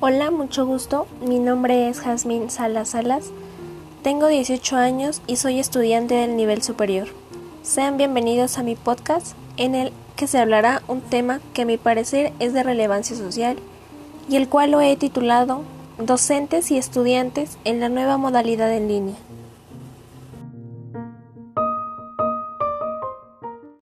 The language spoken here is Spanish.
Hola, mucho gusto. Mi nombre es Jazmín Salas Salas. Tengo 18 años y soy estudiante del nivel superior. Sean bienvenidos a mi podcast en el que se hablará un tema que a mi parecer es de relevancia social y el cual lo he titulado Docentes y estudiantes en la nueva modalidad en línea.